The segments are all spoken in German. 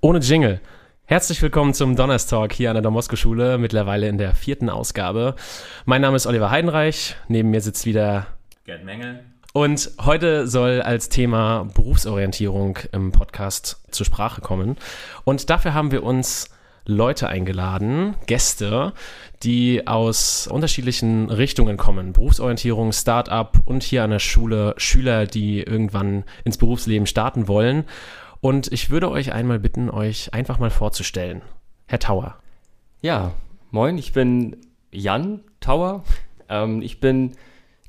Ohne Jingle. Herzlich willkommen zum Donnerstalk hier an der Domosko-Schule, mittlerweile in der vierten Ausgabe. Mein Name ist Oliver Heidenreich, neben mir sitzt wieder Gerd Mengel. und heute soll als Thema Berufsorientierung im Podcast zur Sprache kommen. Und dafür haben wir uns Leute eingeladen, Gäste, die aus unterschiedlichen Richtungen kommen. Berufsorientierung, Start-up und hier an der Schule Schüler, die irgendwann ins Berufsleben starten wollen. Und ich würde euch einmal bitten, euch einfach mal vorzustellen. Herr Tauer. Ja, moin, ich bin Jan Tauer. Ähm, ich bin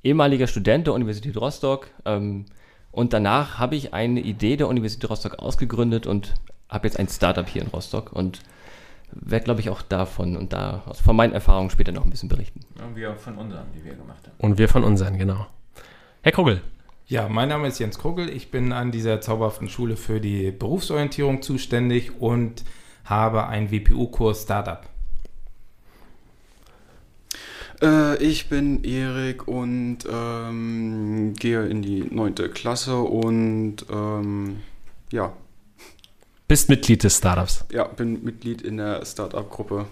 ehemaliger Student der Universität Rostock ähm, und danach habe ich eine Idee der Universität Rostock ausgegründet und habe jetzt ein Startup hier in Rostock und werde, glaube ich, auch davon und da also von meinen Erfahrungen später noch ein bisschen berichten. Und wir von unseren, die wir gemacht haben. Und wir von unseren, genau. Herr Kugel. Ja, mein Name ist Jens Krugel. Ich bin an dieser zauberhaften Schule für die Berufsorientierung zuständig und habe einen WPU-Kurs Startup. Äh, ich bin Erik und ähm, gehe in die neunte Klasse und ähm, ja, Bist Mitglied des Startups. ja, bin Mitglied in der Startup-Gruppe.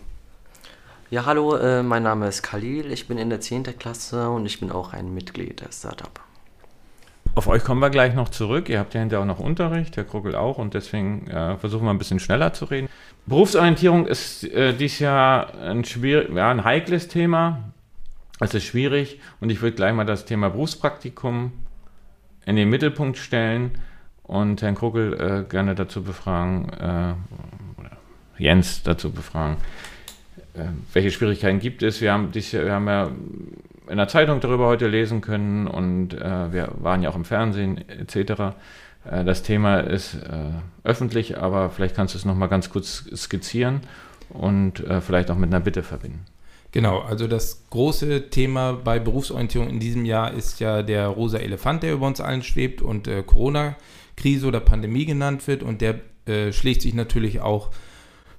Ja, hallo, äh, mein Name ist Khalil, ich bin in der 10. Klasse und ich bin auch ein Mitglied der Startup. Auf euch kommen wir gleich noch zurück. Ihr habt ja hinterher auch noch Unterricht, der Kruggel auch, und deswegen äh, versuchen wir ein bisschen schneller zu reden. Berufsorientierung ist äh, dieses Jahr ein, schwierig, ja, ein heikles Thema. Es ist schwierig und ich würde gleich mal das Thema Berufspraktikum in den Mittelpunkt stellen und Herrn Kruggel äh, gerne dazu befragen, äh, oder Jens dazu befragen, welche Schwierigkeiten gibt es. Wir haben, dies, wir haben ja in der Zeitung darüber heute lesen können und äh, wir waren ja auch im Fernsehen etc. Äh, das Thema ist äh, öffentlich, aber vielleicht kannst du es nochmal ganz kurz skizzieren und äh, vielleicht auch mit einer Bitte verbinden. Genau, also das große Thema bei Berufsorientierung in diesem Jahr ist ja der rosa Elefant, der über uns allen schwebt und äh, Corona-Krise oder Pandemie genannt wird und der äh, schlägt sich natürlich auch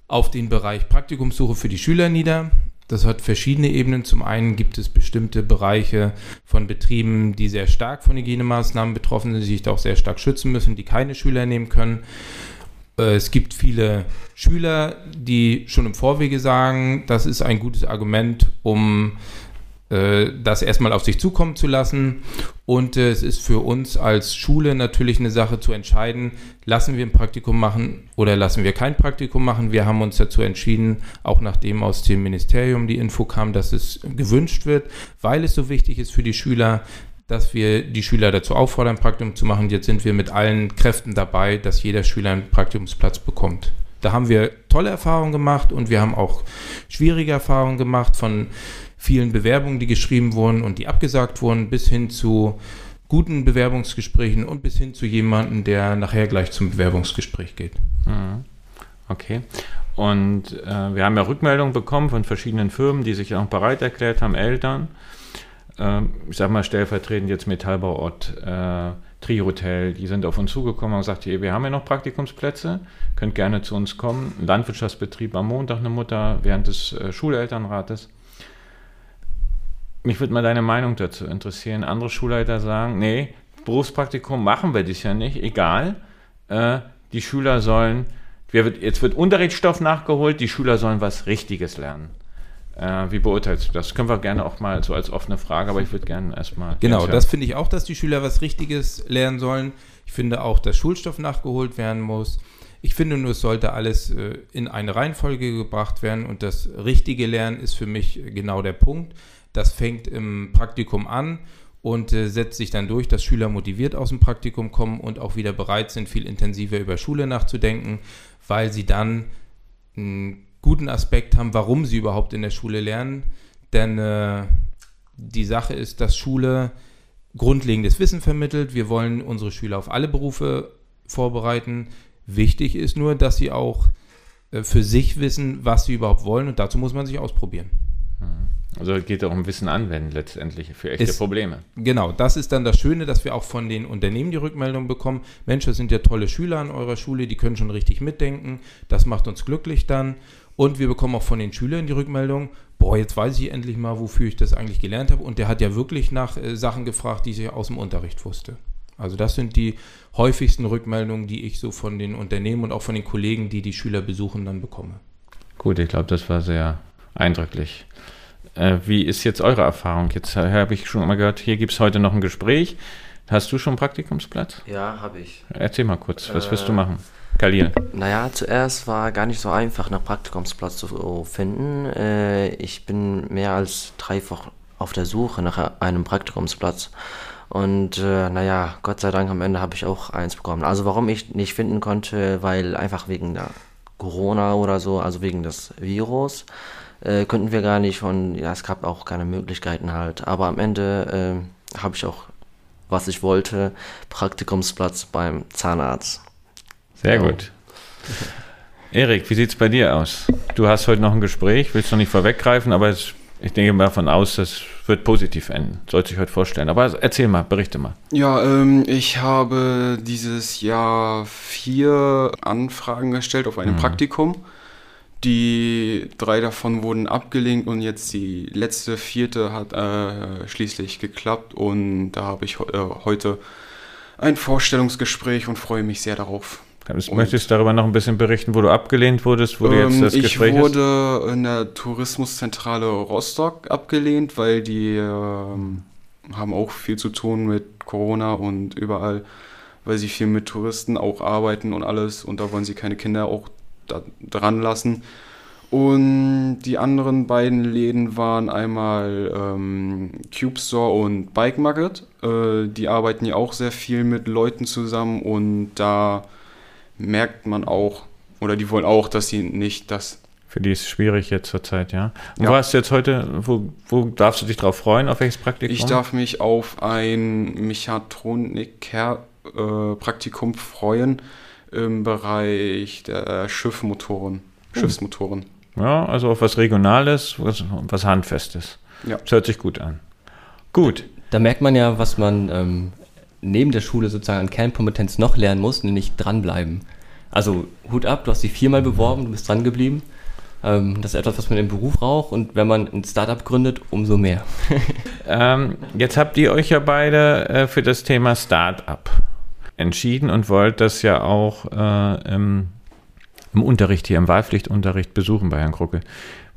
auf den Bereich Praktikumssuche für die Schüler nieder. Das hat verschiedene Ebenen. Zum einen gibt es bestimmte Bereiche von Betrieben, die sehr stark von Hygienemaßnahmen betroffen sind, die sich da auch sehr stark schützen müssen, die keine Schüler nehmen können. Äh, Es gibt viele Schüler, die schon im Vorwege sagen, das ist ein gutes Argument, um das erstmal auf sich zukommen zu lassen. Und äh, es ist für uns als Schule natürlich eine Sache zu entscheiden, lassen wir ein Praktikum machen oder lassen wir kein Praktikum machen. Wir haben uns dazu entschieden, auch nachdem aus dem Ministerium die Info kam, dass es gewünscht wird, weil es so wichtig ist für die Schüler, dass wir die Schüler dazu auffordern, ein Praktikum zu machen. Jetzt sind wir mit allen Kräften dabei, dass jeder Schüler einen Praktikumsplatz bekommt. Da haben wir tolle Erfahrungen gemacht und wir haben auch schwierige Erfahrungen gemacht von vielen Bewerbungen, die geschrieben wurden und die abgesagt wurden, bis hin zu guten Bewerbungsgesprächen und bis hin zu jemandem, der nachher gleich zum Bewerbungsgespräch geht. Mhm. Okay. Und äh, wir haben ja Rückmeldungen bekommen von verschiedenen Firmen, die sich auch bereit erklärt haben, Eltern. Ähm, ich sag mal stellvertretend jetzt Metallbauort, äh, Tri-Hotel, die sind auf uns zugekommen und gesagt, hey, wir haben ja noch Praktikumsplätze, könnt gerne zu uns kommen. Landwirtschaftsbetrieb am Montag eine Mutter während des äh, Schulelternrates. Mich würde mal deine Meinung dazu interessieren. Andere Schulleiter sagen, nee, Berufspraktikum machen wir das ja nicht, egal. Äh, die Schüler sollen, wir wird, jetzt wird Unterrichtsstoff nachgeholt, die Schüler sollen was Richtiges lernen. Äh, wie beurteilst du das? Können wir gerne auch mal so als offene Frage, aber ich würde gerne erstmal. Genau, das finde ich auch, dass die Schüler was Richtiges lernen sollen. Ich finde auch, dass Schulstoff nachgeholt werden muss. Ich finde nur, es sollte alles äh, in eine Reihenfolge gebracht werden und das richtige Lernen ist für mich genau der Punkt. Das fängt im Praktikum an und äh, setzt sich dann durch, dass Schüler motiviert aus dem Praktikum kommen und auch wieder bereit sind, viel intensiver über Schule nachzudenken, weil sie dann einen guten Aspekt haben, warum sie überhaupt in der Schule lernen. Denn äh, die Sache ist, dass Schule grundlegendes Wissen vermittelt. Wir wollen unsere Schüler auf alle Berufe vorbereiten. Wichtig ist nur, dass sie auch äh, für sich wissen, was sie überhaupt wollen und dazu muss man sich ausprobieren. Also es geht auch um Wissen anwenden letztendlich für echte Ist- Probleme. Genau, das ist dann das Schöne, dass wir auch von den Unternehmen die Rückmeldung bekommen. Mensch, das sind ja tolle Schüler an eurer Schule, die können schon richtig mitdenken. Das macht uns glücklich dann. Und wir bekommen auch von den Schülern die Rückmeldung, boah, jetzt weiß ich endlich mal, wofür ich das eigentlich gelernt habe. Und der hat ja wirklich nach äh, Sachen gefragt, die ich aus dem Unterricht wusste. Also das sind die häufigsten Rückmeldungen, die ich so von den Unternehmen und auch von den Kollegen, die die Schüler besuchen, dann bekomme. Gut, ich glaube, das war sehr eindrücklich. Äh, wie ist jetzt eure Erfahrung? Jetzt habe ich schon mal gehört, hier gibt es heute noch ein Gespräch. Hast du schon einen Praktikumsplatz? Ja, habe ich. Erzähl mal kurz, was wirst Äh, du machen? Khalil. Naja, zuerst war gar nicht so einfach, nach Praktikumsplatz zu finden. Äh, ich bin mehr als drei Wochen auf der Suche nach einem Praktikumsplatz. Und äh, naja, Gott sei Dank am Ende habe ich auch eins bekommen. Also warum ich nicht finden konnte, weil einfach wegen der Corona oder so, also wegen des Virus, äh, könnten wir gar nicht und ja, es gab auch keine Möglichkeiten halt. Aber am Ende äh, habe ich auch, was ich wollte, Praktikumsplatz beim Zahnarzt. Sehr Ja. gut. Erik, wie sieht es bei dir aus? Du hast heute noch ein Gespräch, willst noch nicht vorweggreifen, aber es, ich denke mal davon aus, das wird positiv enden. Sollte sich heute vorstellen. Aber erzähl mal, berichte mal. Ja, ähm, ich habe dieses Jahr vier Anfragen gestellt auf einem Mhm. Praktikum. Die drei davon wurden abgelehnt und jetzt die letzte, vierte hat äh, schließlich geklappt und da habe ich äh, heute ein Vorstellungsgespräch und freue mich sehr darauf. Du Und- möchtest darüber noch ein bisschen berichten, wo du abgelehnt wurdest, wo du jetzt Ähm, das ich Gespräch hast? wurde in der Tourismuszentrale Rostock abgelehnt, weil die ähm, haben auch viel zu tun mit Corona und überall, weil sie viel mit Touristen auch arbeiten und alles und da wollen sie keine Kinder auch da, dran lassen. Und die anderen beiden Läden waren einmal ähm, Cube Store und Bike Market. Äh, die arbeiten ja auch sehr viel mit Leuten zusammen und da merkt man auch, oder die wollen auch, dass sie nicht das. Für die ist es schwierig jetzt zur Zeit, ja. Ja. wo hast du jetzt heute, wo, wo darfst du dich drauf freuen, auf welches Praktikum? Ich darf mich auf ein Mechatroniker-Praktikum freuen im Bereich der Schiffmotoren, Schiffsmotoren. Ja, also auf was Regionales, was, was Handfestes. Ja. Das hört sich gut an. Gut. Da merkt man ja, was man ähm, neben der Schule sozusagen an Kernkompetenz noch lernen muss, nämlich dranbleiben. Also Hut ab, du hast dich viermal beworben, du bist dran geblieben. Ähm, das ist etwas, was man im Beruf braucht und wenn man ein Startup gründet, umso mehr. Ähm, jetzt habt ihr euch ja beide äh, für das Thema Start-up entschieden und wollt das ja auch äh, im, im Unterricht hier, im Wahlpflichtunterricht besuchen bei Herrn Krucke.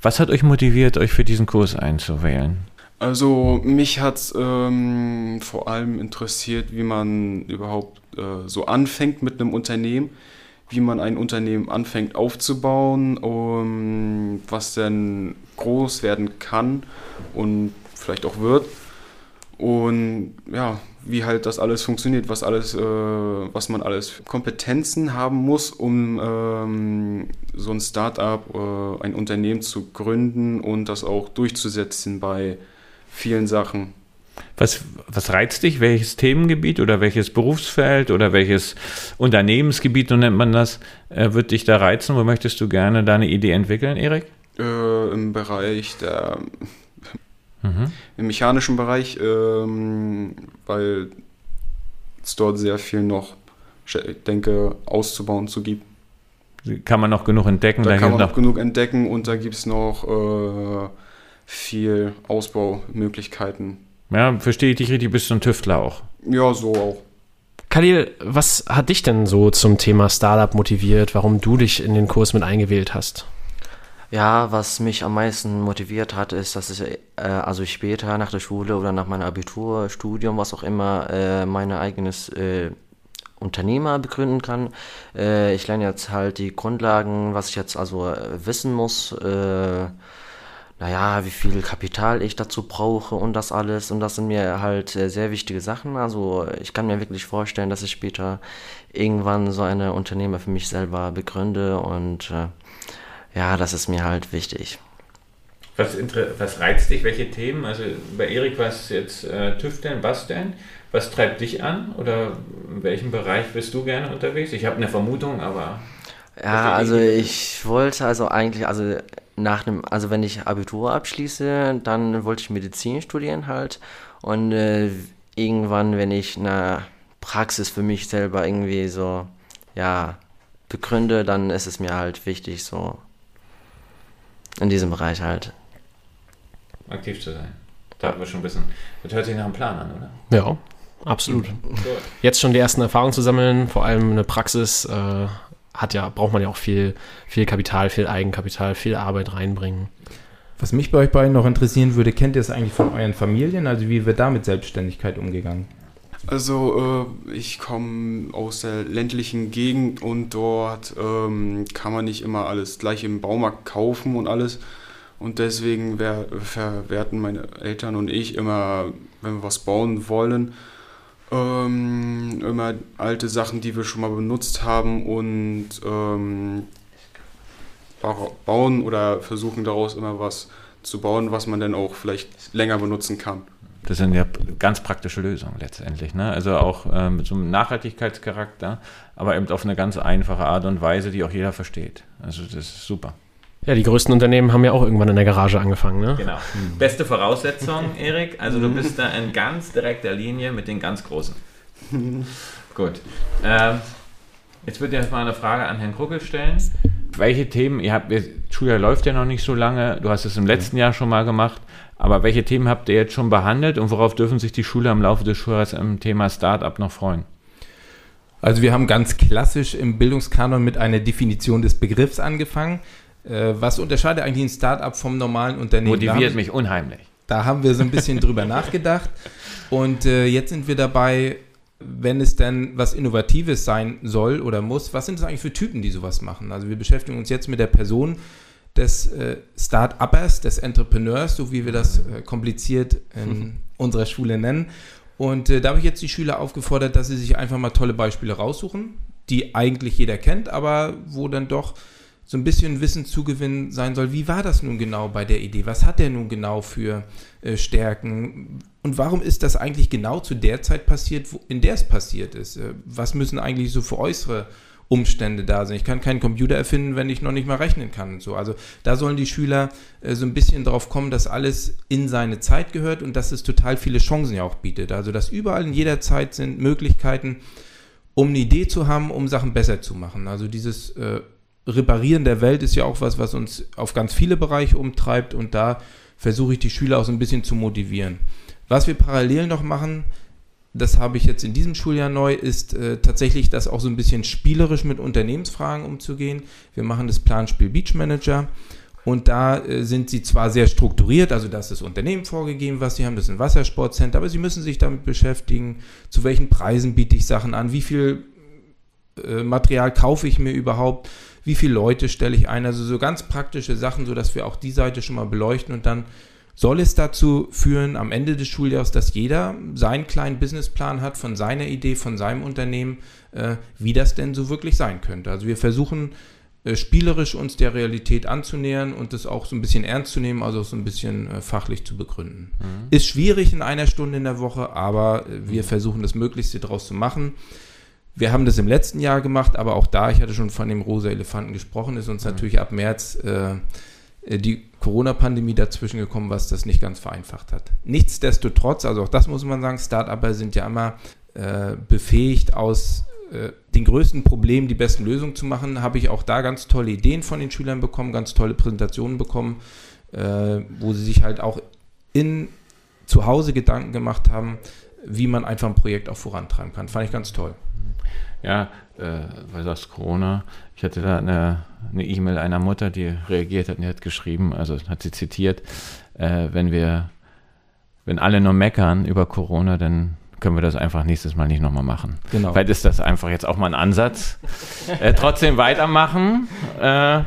Was hat euch motiviert, euch für diesen Kurs einzuwählen? Also mich hat es ähm, vor allem interessiert, wie man überhaupt äh, so anfängt mit einem Unternehmen, wie man ein Unternehmen anfängt aufzubauen, um, was denn groß werden kann und vielleicht auch wird. Und ja, wie halt das alles funktioniert, was alles, äh, was man alles für Kompetenzen haben muss, um ähm, so ein Startup, äh, ein Unternehmen zu gründen und das auch durchzusetzen bei vielen Sachen. Was, was reizt dich? Welches Themengebiet oder welches Berufsfeld oder welches Unternehmensgebiet, so nennt man das, äh, wird dich da reizen? Wo möchtest du gerne deine Idee entwickeln, Erik? Äh, Im Bereich der, Mhm. im mechanischen Bereich, ähm, weil es dort sehr viel noch, ich denke, auszubauen zu gibt. Kann man noch genug entdecken? Da Da kann man noch noch genug entdecken und da gibt es noch äh, viel Ausbaumöglichkeiten. Ja, verstehe ich dich richtig, bist du ein Tüftler auch. Ja, so auch. Khalil, was hat dich denn so zum Thema Startup motiviert, warum du dich in den Kurs mit eingewählt hast? Ja, was mich am meisten motiviert hat, ist, dass ich äh, also später nach der Schule oder nach meinem Abitur, Studium, was auch immer, äh, mein eigenes äh, Unternehmer begründen kann. Äh, ich lerne jetzt halt die Grundlagen, was ich jetzt also äh, wissen muss. Äh, naja, wie viel Kapital ich dazu brauche und das alles. Und das sind mir halt äh, sehr wichtige Sachen. Also ich kann mir wirklich vorstellen, dass ich später irgendwann so eine Unternehmer für mich selber begründe und äh, ja, das ist mir halt wichtig. Was, was reizt dich? Welche Themen? Also bei Erik war es jetzt äh, Tüfteln, Basteln. Was treibt dich an? Oder in welchem Bereich bist du gerne unterwegs? Ich habe eine Vermutung, aber. Ja, also ich wollte also eigentlich, also nach einem, also wenn ich Abitur abschließe, dann wollte ich Medizin studieren halt. Und äh, irgendwann, wenn ich eine Praxis für mich selber irgendwie so, ja, begründe, dann ist es mir halt wichtig, so in diesem Bereich halt. aktiv zu sein. Da haben wir schon ein bisschen. Das hört sich nach einem Plan an, oder? Ja. Absolut. Jetzt schon die ersten Erfahrungen zu sammeln, vor allem eine Praxis, äh, hat ja, braucht man ja auch viel, viel Kapital, viel Eigenkapital, viel Arbeit reinbringen. Was mich bei euch beiden noch interessieren würde, kennt ihr es eigentlich von euren Familien? Also wie wird da mit Selbstständigkeit umgegangen? Also äh, ich komme aus der ländlichen Gegend und dort ähm, kann man nicht immer alles gleich im Baumarkt kaufen und alles. Und deswegen wer, verwerten meine Eltern und ich immer, wenn wir was bauen wollen, ähm, immer alte Sachen, die wir schon mal benutzt haben und ähm, bauen oder versuchen daraus immer was zu bauen, was man dann auch vielleicht länger benutzen kann. Das sind ja ganz praktische Lösungen letztendlich. Ne? Also auch äh, mit so einem Nachhaltigkeitscharakter, aber eben auf eine ganz einfache Art und Weise, die auch jeder versteht. Also das ist super. Ja, die größten Unternehmen haben ja auch irgendwann in der Garage angefangen, ne? Genau. Hm. Beste Voraussetzung, Erik. Also du bist da in ganz direkter Linie mit den ganz Großen. Gut. Ähm, jetzt würde ich erstmal eine Frage an Herrn Kruckel stellen. Welche Themen, ihr habt, Schuljahr läuft ja noch nicht so lange, du hast es im letzten Jahr schon mal gemacht, aber welche Themen habt ihr jetzt schon behandelt und worauf dürfen sich die Schüler im Laufe des Schuljahres im Thema Startup noch freuen? Also wir haben ganz klassisch im Bildungskanon mit einer Definition des Begriffs angefangen. Äh, was unterscheidet eigentlich ein Startup vom normalen Unternehmen? Motiviert mich unheimlich. Da haben wir so ein bisschen drüber nachgedacht. Und äh, jetzt sind wir dabei, wenn es denn was Innovatives sein soll oder muss, was sind das eigentlich für Typen, die sowas machen? Also wir beschäftigen uns jetzt mit der Person des äh, Start-Uppers, des Entrepreneurs, so wie wir das äh, kompliziert in unserer Schule nennen. Und äh, da habe ich jetzt die Schüler aufgefordert, dass sie sich einfach mal tolle Beispiele raussuchen, die eigentlich jeder kennt, aber wo dann doch so ein bisschen Wissen zugewinnen sein soll. Wie war das nun genau bei der Idee? Was hat der nun genau für äh, Stärken? Und warum ist das eigentlich genau zu der Zeit passiert, wo, in der es passiert ist? Äh, was müssen eigentlich so für äußere Umstände da sind? Ich kann keinen Computer erfinden, wenn ich noch nicht mal rechnen kann und so. Also da sollen die Schüler äh, so ein bisschen drauf kommen, dass alles in seine Zeit gehört und dass es total viele Chancen ja auch bietet. Also dass überall in jeder Zeit sind Möglichkeiten, um eine Idee zu haben, um Sachen besser zu machen. Also dieses äh, Reparieren der Welt ist ja auch was, was uns auf ganz viele Bereiche umtreibt und da versuche ich die Schüler auch so ein bisschen zu motivieren. Was wir parallel noch machen, das habe ich jetzt in diesem Schuljahr neu, ist äh, tatsächlich das auch so ein bisschen spielerisch mit Unternehmensfragen umzugehen. Wir machen das Planspiel Beach Manager und da äh, sind sie zwar sehr strukturiert, also das ist Unternehmen vorgegeben, was sie haben, das ist ein Wassersportcenter, aber sie müssen sich damit beschäftigen, zu welchen Preisen biete ich Sachen an, wie viel äh, Material kaufe ich mir überhaupt, wie viele Leute stelle ich ein, also so ganz praktische Sachen, sodass wir auch die Seite schon mal beleuchten und dann soll es dazu führen, am Ende des Schuljahres, dass jeder seinen kleinen Businessplan hat von seiner Idee, von seinem Unternehmen, äh, wie das denn so wirklich sein könnte. Also wir versuchen äh, spielerisch uns der Realität anzunähern und das auch so ein bisschen ernst zu nehmen, also so ein bisschen äh, fachlich zu begründen. Mhm. Ist schwierig in einer Stunde in der Woche, aber äh, wir mhm. versuchen das Möglichste daraus zu machen. Wir haben das im letzten Jahr gemacht, aber auch da, ich hatte schon von dem rosa Elefanten gesprochen, ist uns mhm. natürlich ab März äh, die Corona-Pandemie dazwischen gekommen, was das nicht ganz vereinfacht hat. Nichtsdestotrotz, also auch das muss man sagen, Start-Upper sind ja immer äh, befähigt, aus äh, den größten Problemen die besten Lösungen zu machen. Habe ich auch da ganz tolle Ideen von den Schülern bekommen, ganz tolle Präsentationen bekommen, äh, wo sie sich halt auch in zu Hause Gedanken gemacht haben, wie man einfach ein Projekt auch vorantreiben kann. Fand ich ganz toll ja, äh, weil du sagst Corona, ich hatte da eine E-Mail e einer Mutter, die reagiert hat und die hat geschrieben, also hat sie zitiert, äh, wenn wir, wenn alle nur meckern über Corona, dann können wir das einfach nächstes Mal nicht nochmal machen. Genau. Vielleicht ist das einfach jetzt auch mal ein Ansatz. äh, trotzdem weitermachen, äh,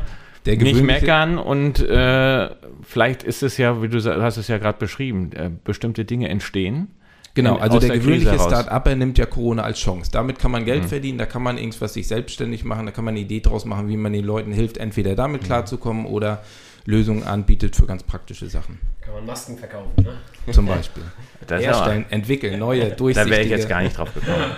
nicht meckern und äh, vielleicht ist es ja, wie du hast es ja gerade beschrieben, äh, bestimmte Dinge entstehen Genau, also der, der gewöhnliche Start-Upper nimmt ja Corona als Chance. Damit kann man Geld mhm. verdienen, da kann man irgendwas sich selbstständig machen, da kann man eine Idee draus machen, wie man den Leuten hilft, entweder damit mhm. klarzukommen oder Lösungen anbietet für ganz praktische Sachen. Kann man Masken verkaufen, ne? Zum Beispiel. Herstellen, entwickeln, neue, durchsichtige... Da wäre ich jetzt gar nicht drauf gekommen.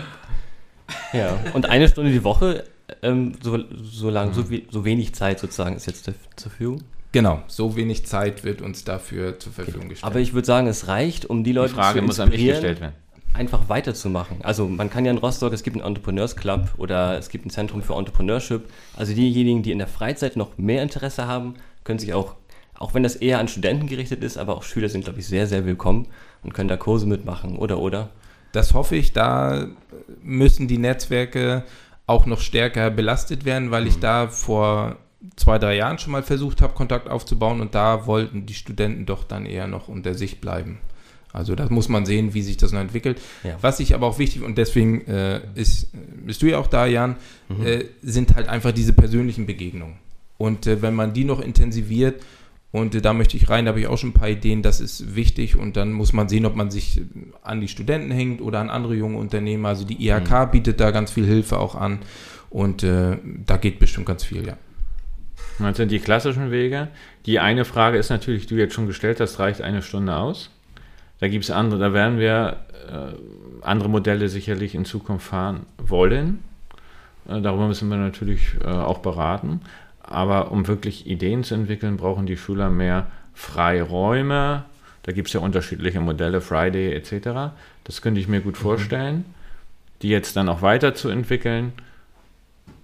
ja, und eine Stunde die Woche, ähm, so, so lang, mhm. so, so wenig Zeit sozusagen ist jetzt zur Verfügung. Genau, so wenig Zeit wird uns dafür zur Verfügung gestellt. Aber ich würde sagen, es reicht, um die Leute die Frage zu muss an mich gestellt werden. einfach weiterzumachen. Also man kann ja in Rostock, es gibt einen Entrepreneurs Club oder es gibt ein Zentrum für Entrepreneurship. Also diejenigen, die in der Freizeit noch mehr Interesse haben, können sich auch, auch wenn das eher an Studenten gerichtet ist, aber auch Schüler sind, glaube ich, sehr, sehr willkommen und können da Kurse mitmachen oder oder. das hoffe ich. Da müssen die Netzwerke auch noch stärker belastet werden, weil ich da vor zwei, drei Jahren schon mal versucht habe, Kontakt aufzubauen und da wollten die Studenten doch dann eher noch unter sich bleiben. Also da muss man sehen, wie sich das noch entwickelt. Ja. Was ich aber auch wichtig, und deswegen äh, ist, bist du ja auch da, Jan, äh, sind halt einfach diese persönlichen Begegnungen. Und äh, wenn man die noch intensiviert, und äh, da möchte ich rein, da habe ich auch schon ein paar Ideen, das ist wichtig und dann muss man sehen, ob man sich äh, an die Studenten hängt oder an andere junge Unternehmer. Also die IHK bietet da ganz viel Hilfe auch an und äh, da geht bestimmt ganz viel, ja. Das sind die klassischen Wege. Die eine Frage ist natürlich, die du jetzt schon gestellt hast, reicht eine Stunde aus? Da gibt es andere, da werden wir äh, andere Modelle sicherlich in Zukunft fahren wollen. Äh, darüber müssen wir natürlich äh, auch beraten. Aber um wirklich Ideen zu entwickeln, brauchen die Schüler mehr Freiräume. Da gibt es ja unterschiedliche Modelle, Friday etc. Das könnte ich mir gut vorstellen, die jetzt dann auch weiterzuentwickeln.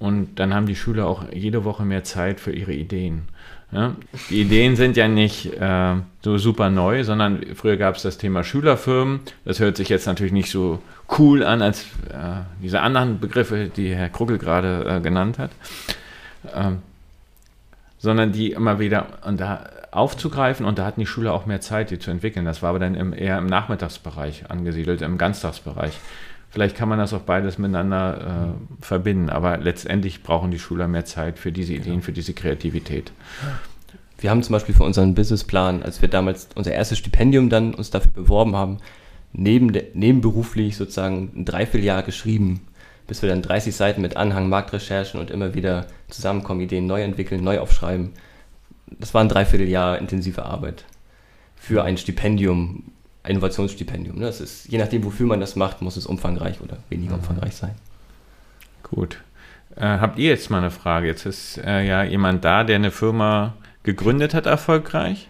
Und dann haben die Schüler auch jede Woche mehr Zeit für ihre Ideen. Ja? Die Ideen sind ja nicht äh, so super neu, sondern früher gab es das Thema Schülerfirmen. Das hört sich jetzt natürlich nicht so cool an als äh, diese anderen Begriffe, die Herr Kruckel gerade äh, genannt hat. Ähm, sondern die immer wieder und da aufzugreifen und da hatten die Schüler auch mehr Zeit, die zu entwickeln. Das war aber dann im, eher im Nachmittagsbereich angesiedelt, im Ganztagsbereich. Vielleicht kann man das auch beides miteinander äh, verbinden, aber letztendlich brauchen die Schüler mehr Zeit für diese Ideen, für diese Kreativität. Wir haben zum Beispiel für unseren Businessplan, als wir damals unser erstes Stipendium dann uns dafür beworben haben, neben nebenberuflich sozusagen ein Dreivierteljahr geschrieben, bis wir dann 30 Seiten mit Anhang, Marktrecherchen und immer wieder zusammenkommen, Ideen neu entwickeln, neu aufschreiben. Das war ein Dreivierteljahr intensive Arbeit für ein Stipendium, Innovationsstipendium. Ne? Das ist, je nachdem, wofür man das macht, muss es umfangreich oder weniger umfangreich sein. Gut. Äh, habt ihr jetzt mal eine Frage? Jetzt ist äh, ja jemand da, der eine Firma gegründet hat, erfolgreich,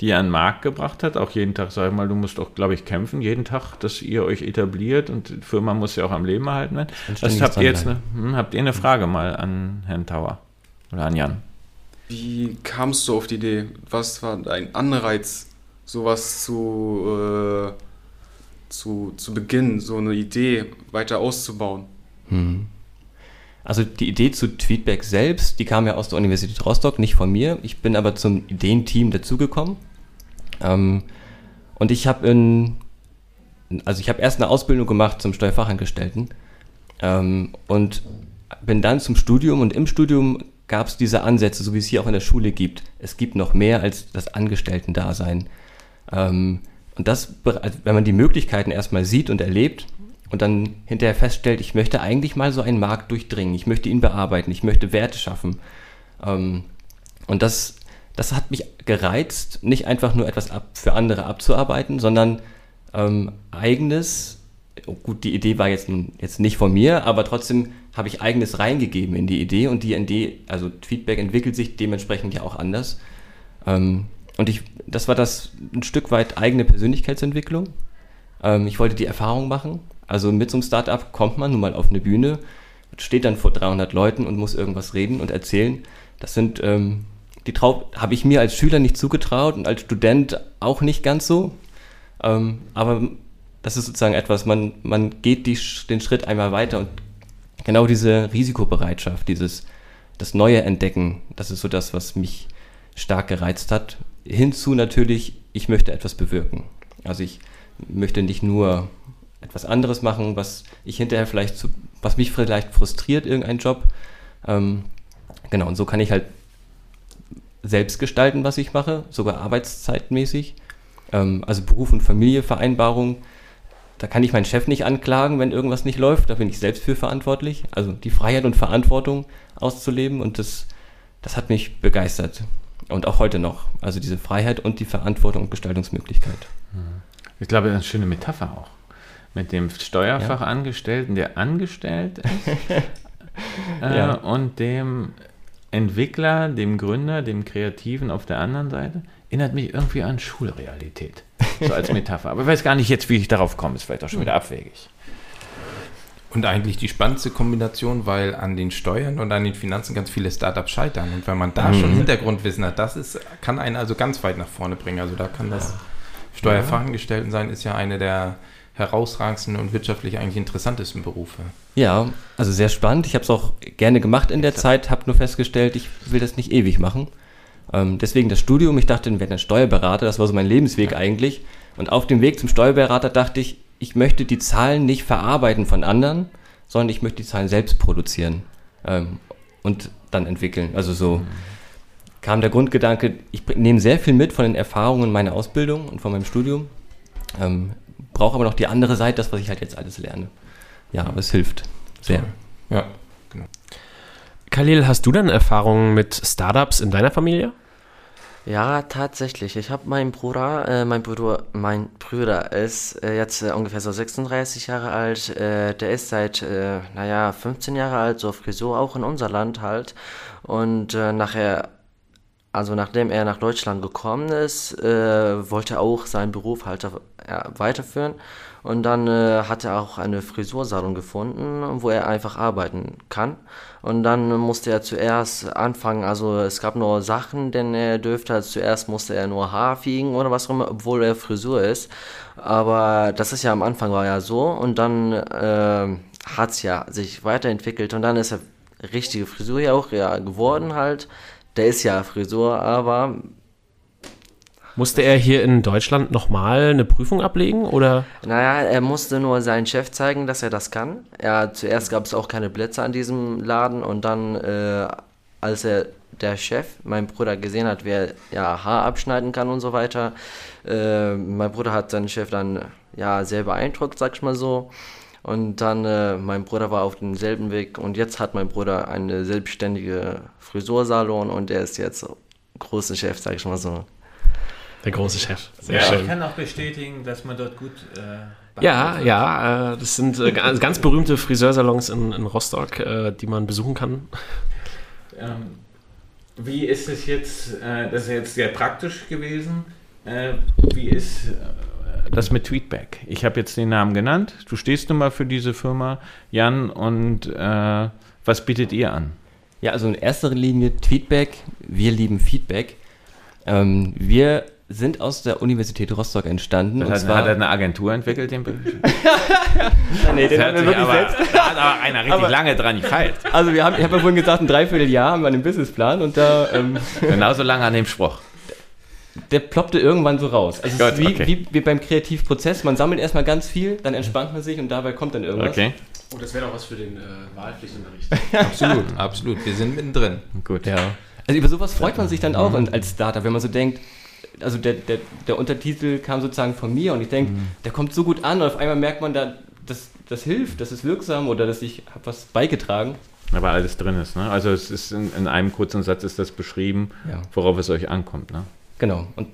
die er an den Markt gebracht hat. Auch jeden Tag, sag ich mal, du musst auch, glaube ich, kämpfen, jeden Tag, dass ihr euch etabliert und die Firma muss ja auch am Leben erhalten werden. Was habt ihr jetzt eine, hm, habt ihr eine Frage mal an Herrn Tauer oder an Jan? Wie kamst du auf die Idee? Was war dein Anreiz, sowas zu, äh, zu, zu beginnen, so eine Idee weiter auszubauen? Hm. Also die Idee zu Tweetback selbst, die kam ja aus der Universität Rostock, nicht von mir. Ich bin aber zum Ideenteam dazugekommen. Ähm, und ich habe in, also ich habe erst eine Ausbildung gemacht zum Steuerfachangestellten ähm, und bin dann zum Studium und im Studium gab es diese Ansätze, so wie es hier auch in der Schule gibt. Es gibt noch mehr als das Angestellten-Dasein. Ähm, und das, also wenn man die Möglichkeiten erstmal sieht und erlebt und dann hinterher feststellt, ich möchte eigentlich mal so einen Markt durchdringen, ich möchte ihn bearbeiten, ich möchte Werte schaffen. Ähm, und das, das hat mich gereizt, nicht einfach nur etwas ab, für andere abzuarbeiten, sondern ähm, eigenes, oh gut, die Idee war jetzt, jetzt nicht von mir, aber trotzdem habe ich eigenes reingegeben in die Idee und die Idee, also Feedback entwickelt sich dementsprechend ja auch anders. Ähm, und ich, das war das ein Stück weit eigene Persönlichkeitsentwicklung. Ähm, ich wollte die Erfahrung machen. Also mit so einem Startup kommt man nun mal auf eine Bühne, steht dann vor 300 Leuten und muss irgendwas reden und erzählen. Das sind, ähm, die trau habe ich mir als Schüler nicht zugetraut und als Student auch nicht ganz so. Ähm, aber das ist sozusagen etwas, man, man geht die, den Schritt einmal weiter und genau diese Risikobereitschaft, dieses das Neue entdecken, das ist so das, was mich stark gereizt hat. Hinzu natürlich, ich möchte etwas bewirken. Also ich möchte nicht nur etwas anderes machen, was ich hinterher vielleicht zu, was mich vielleicht frustriert, irgendein Job. Ähm, genau, und so kann ich halt selbst gestalten, was ich mache, sogar arbeitszeitmäßig. Ähm, also Beruf und Familie, Vereinbarung. Da kann ich meinen Chef nicht anklagen, wenn irgendwas nicht läuft. Da bin ich selbst für verantwortlich. Also die Freiheit und Verantwortung auszuleben. Und das, das hat mich begeistert. Und auch heute noch. Also diese Freiheit und die Verantwortung und Gestaltungsmöglichkeit. Ich glaube, das ist eine schöne Metapher auch. Mit dem Steuerfachangestellten, der angestellt ist, äh, Ja. und dem Entwickler, dem Gründer, dem Kreativen auf der anderen Seite. Erinnert mich irgendwie an Schulrealität. So als Metapher. Aber ich weiß gar nicht jetzt, wie ich darauf komme. Ist vielleicht auch schon wieder abwegig. Und eigentlich die spannendste Kombination, weil an den Steuern und an den Finanzen ganz viele Startups scheitern. Und wenn man da schon Hintergrundwissen hat, das ist, kann einen also ganz weit nach vorne bringen. Also da kann das Steuerfachangestellten sein, ist ja eine der herausragendsten und wirtschaftlich eigentlich interessantesten Berufe. Ja, also sehr spannend. Ich habe es auch gerne gemacht in der Zeit, habe nur festgestellt, ich will das nicht ewig machen. Ähm, deswegen das Studium, ich dachte, ich werde ein Steuerberater, das war so mein Lebensweg ja. eigentlich. Und auf dem Weg zum Steuerberater dachte ich, ich möchte die Zahlen nicht verarbeiten von anderen, sondern ich möchte die Zahlen selbst produzieren ähm, und dann entwickeln. Also so mhm. kam der Grundgedanke, ich nehme sehr viel mit von den Erfahrungen meiner Ausbildung und von meinem Studium, ähm, brauche aber noch die andere Seite, das, was ich halt jetzt alles lerne. Ja, aber es hilft sehr. Ja, genau. Khalil, hast du dann Erfahrungen mit Startups in deiner Familie? Ja, tatsächlich. Ich habe meinen Bruder, äh, mein Bruder, mein Bruder ist äh, jetzt äh, ungefähr so 36 Jahre alt. Äh, der ist seit, äh, naja, 15 Jahre alt, so Frisur auch in unser Land halt. Und äh, nachher, also nachdem er nach Deutschland gekommen ist, äh, wollte er auch seinen Beruf halt weiterführen. Und dann äh, hat er auch eine Frisursalon gefunden, wo er einfach arbeiten kann. Und dann musste er zuerst anfangen, also es gab nur Sachen, denn er dürfte halt zuerst musste er nur Haar fegen oder was auch immer, obwohl er Frisur ist. Aber das ist ja am Anfang war ja so und dann äh, hat es ja sich weiterentwickelt und dann ist er richtige Frisur ja auch ja geworden halt. Der ist ja Frisur, aber musste er hier in Deutschland nochmal eine Prüfung ablegen oder? Naja, er musste nur seinen Chef zeigen, dass er das kann. Ja, zuerst gab es auch keine Blitze an diesem Laden und dann, äh, als er der Chef, mein Bruder gesehen hat, wer ja Haar abschneiden kann und so weiter, äh, mein Bruder hat seinen Chef dann ja sehr beeindruckt, sag ich mal so. Und dann, äh, mein Bruder war auf demselben Weg und jetzt hat mein Bruder eine selbstständige Frisursalon und er ist jetzt großer Chef, sag ich mal so. Der große Chef. Sehr ja, schön. Ich kann auch bestätigen, dass man dort gut. Äh, ja, ja, äh, das sind äh, ganz berühmte Friseursalons in, in Rostock, äh, die man besuchen kann. Ähm, wie ist es jetzt? Äh, das ist jetzt sehr praktisch gewesen. Äh, wie ist das mit Tweetback? Ich habe jetzt den Namen genannt. Du stehst nun mal für diese Firma, Jan, und was bietet ihr an? Ja, also in erster Linie Tweetback. Wir lieben Feedback. Ähm, wir sind aus der Universität Rostock entstanden. Das heißt, und zwar, hat er eine Agentur entwickelt, den Nee, den hat er wirklich aber, selbst. Da hat aber einer richtig aber, lange dran gefeilt. Also wir haben, ich habe ja vorhin gesagt, ein Dreivierteljahr haben wir einen Businessplan und da... Ähm, Genauso lange an dem Spruch. Der ploppte irgendwann so raus. Also Gott, es ist wie, okay. wie, wie, beim Kreativprozess. Man sammelt erstmal ganz viel, dann entspannt man sich und dabei kommt dann irgendwas. Okay. Oh, das wäre doch was für den äh, Wahlpflichtunterricht. absolut, absolut. Wir sind mittendrin. Gut. Ja. Also über sowas freut man sich dann auch mhm. als Startup, wenn man so denkt, also der, der, der Untertitel kam sozusagen von mir und ich denke, mhm. der kommt so gut an und auf einmal merkt man da, das, das hilft, das ist wirksam oder dass ich habe was beigetragen. Aber alles drin ist, ne? Also es ist in, in einem kurzen Satz ist das beschrieben, ja. worauf es euch ankommt, ne? Genau. Und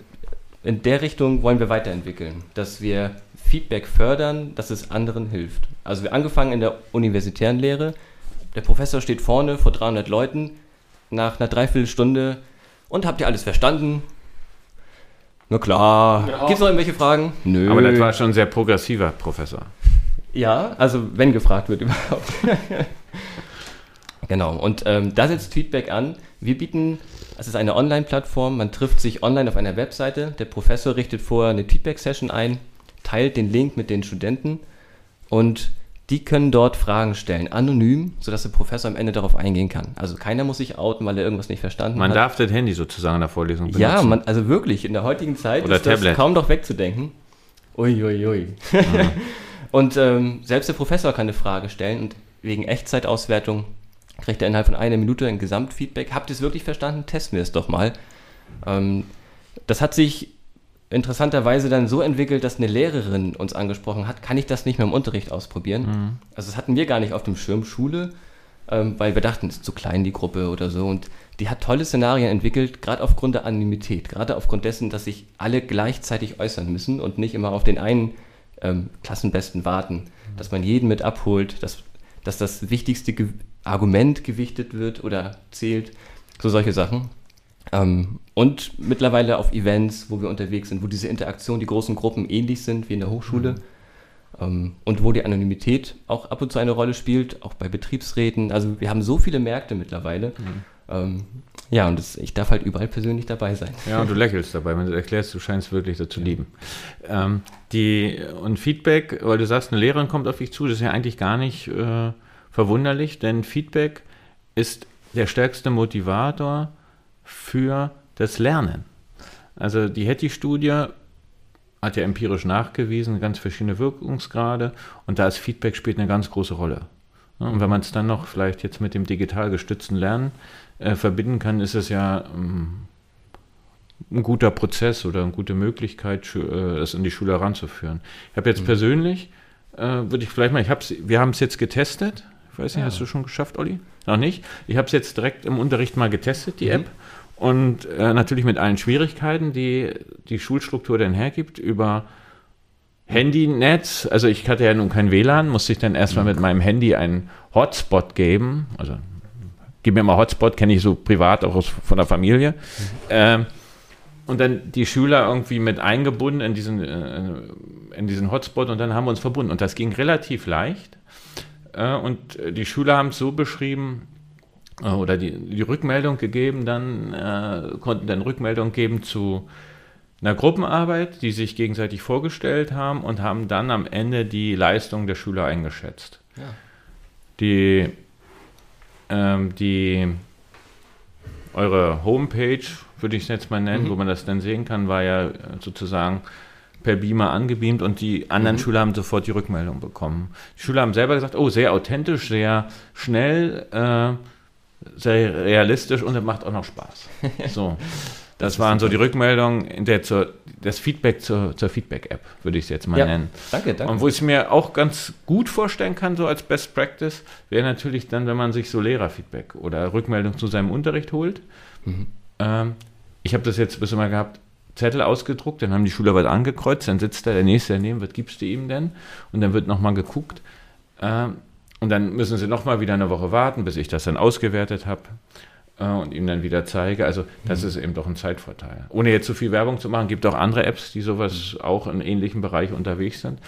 in der Richtung wollen wir weiterentwickeln, dass wir Feedback fördern, dass es anderen hilft. Also wir angefangen in der universitären Lehre. Der Professor steht vorne vor 300 Leuten nach einer Dreiviertelstunde und habt ihr alles verstanden? Na klar. Ja. Gibt es noch irgendwelche Fragen? Nö. Aber das war schon ein sehr progressiver Professor. Ja, also wenn gefragt wird überhaupt. genau. Und ähm, da setzt Feedback an. Wir bieten, es ist eine Online-Plattform, man trifft sich online auf einer Webseite. Der Professor richtet vorher eine Feedback-Session ein, teilt den Link mit den Studenten und die können dort Fragen stellen, anonym, sodass der Professor am Ende darauf eingehen kann. Also keiner muss sich outen, weil er irgendwas nicht verstanden man hat. Man darf das Handy sozusagen in der Vorlesung benutzen. Ja, man, also wirklich, in der heutigen Zeit Oder ist Tablet. das kaum doch wegzudenken. Uiuiui. Ui, ui. Mhm. und ähm, selbst der Professor kann eine Frage stellen und wegen Echtzeitauswertung kriegt er innerhalb von einer Minute ein Gesamtfeedback. Habt ihr es wirklich verstanden? Testen wir es doch mal. Ähm, das hat sich interessanterweise dann so entwickelt, dass eine Lehrerin uns angesprochen hat, kann ich das nicht mehr im Unterricht ausprobieren? Mhm. Also das hatten wir gar nicht auf dem Schirm Schule, ähm, weil wir dachten, es ist zu klein die Gruppe oder so. Und die hat tolle Szenarien entwickelt, gerade aufgrund der Anonymität, gerade aufgrund dessen, dass sich alle gleichzeitig äußern müssen und nicht immer auf den einen ähm, Klassenbesten warten, mhm. dass man jeden mit abholt, dass, dass das wichtigste Ge Argument gewichtet wird oder zählt, so solche Sachen. Ähm, und mittlerweile auf Events, wo wir unterwegs sind, wo diese Interaktion, die großen Gruppen ähnlich sind wie in der Hochschule. Mhm. Ähm, und wo die Anonymität auch ab und zu eine Rolle spielt, auch bei Betriebsräten. Also wir haben so viele Märkte mittlerweile. Mhm. Ähm, ja, und das, ich darf halt überall persönlich dabei sein. Ja, und du lächelst dabei, wenn du erklärst, du scheinst wirklich dazu lieben. Ähm, die, und Feedback, weil du sagst, eine Lehrerin kommt auf dich zu, das ist ja eigentlich gar nicht äh, verwunderlich, denn Feedback ist der stärkste Motivator für das Lernen. Also die Hetty-Studie hat ja empirisch nachgewiesen, ganz verschiedene Wirkungsgrade und da ist Feedback spielt eine ganz große Rolle. Und wenn man es dann noch vielleicht jetzt mit dem digital gestützten Lernen äh, verbinden kann, ist es ja ähm, ein guter Prozess oder eine gute Möglichkeit, äh, das in die Schule heranzuführen. Ich habe jetzt mhm. persönlich, äh, würde ich vielleicht mal, ich hab's, wir haben es jetzt getestet. Ich weiß nicht, ja. hast du schon geschafft, Olli? Noch nicht. Ich habe es jetzt direkt im Unterricht mal getestet, die mhm. App. Und äh, natürlich mit allen Schwierigkeiten, die die Schulstruktur dann hergibt, über Handynetz, also ich hatte ja nun kein WLAN, musste ich dann erstmal mit meinem Handy einen Hotspot geben. Also gib mir mal Hotspot, kenne ich so privat auch aus, von der Familie. Ähm, und dann die Schüler irgendwie mit eingebunden in diesen, äh, in diesen Hotspot und dann haben wir uns verbunden. Und das ging relativ leicht. Äh, und die Schüler haben es so beschrieben, oder die, die Rückmeldung gegeben, dann äh, konnten dann Rückmeldung geben zu einer Gruppenarbeit, die sich gegenseitig vorgestellt haben und haben dann am Ende die Leistung der Schüler eingeschätzt. Ja. Die, ähm, die eure Homepage, würde ich es jetzt mal nennen, mhm. wo man das dann sehen kann, war ja sozusagen per Beamer angebeamt und die anderen mhm. Schüler haben sofort die Rückmeldung bekommen. Die Schüler haben selber gesagt, oh, sehr authentisch, sehr schnell, äh, sehr realistisch und es macht auch noch Spaß. So. Das, waren so die Rückmeldungen, der zur, das Feedback zur, zur Feedback-App, würde ich es jetzt mal ja, nennen. Danke, danke. Und wo ich es mir auch ganz gut vorstellen kann, so als Best Practice, wäre natürlich dann, wenn man sich so Lehrerfeedback oder Rückmeldung zu seinem Unterricht holt. Mhm. Ähm, ich habe das jetzt bis immer gehabt, Zettel ausgedruckt, dann haben die Schüler was angekreuzt, dann sitzt da der Nächste daneben, was gibst du ihm denn? Und dann wird nochmal geguckt. Ähm, und dann müssen sie nochmal wieder eine Woche warten, bis ich das dann ausgewertet habe äh, und ihm dann wieder zeige. Also das mhm. ist eben doch ein Zeitvorteil. Ohne jetzt zu viel Werbung zu machen, gibt auch andere Apps, die sowas mhm. auch in ähnlichen Bereichen unterwegs sind.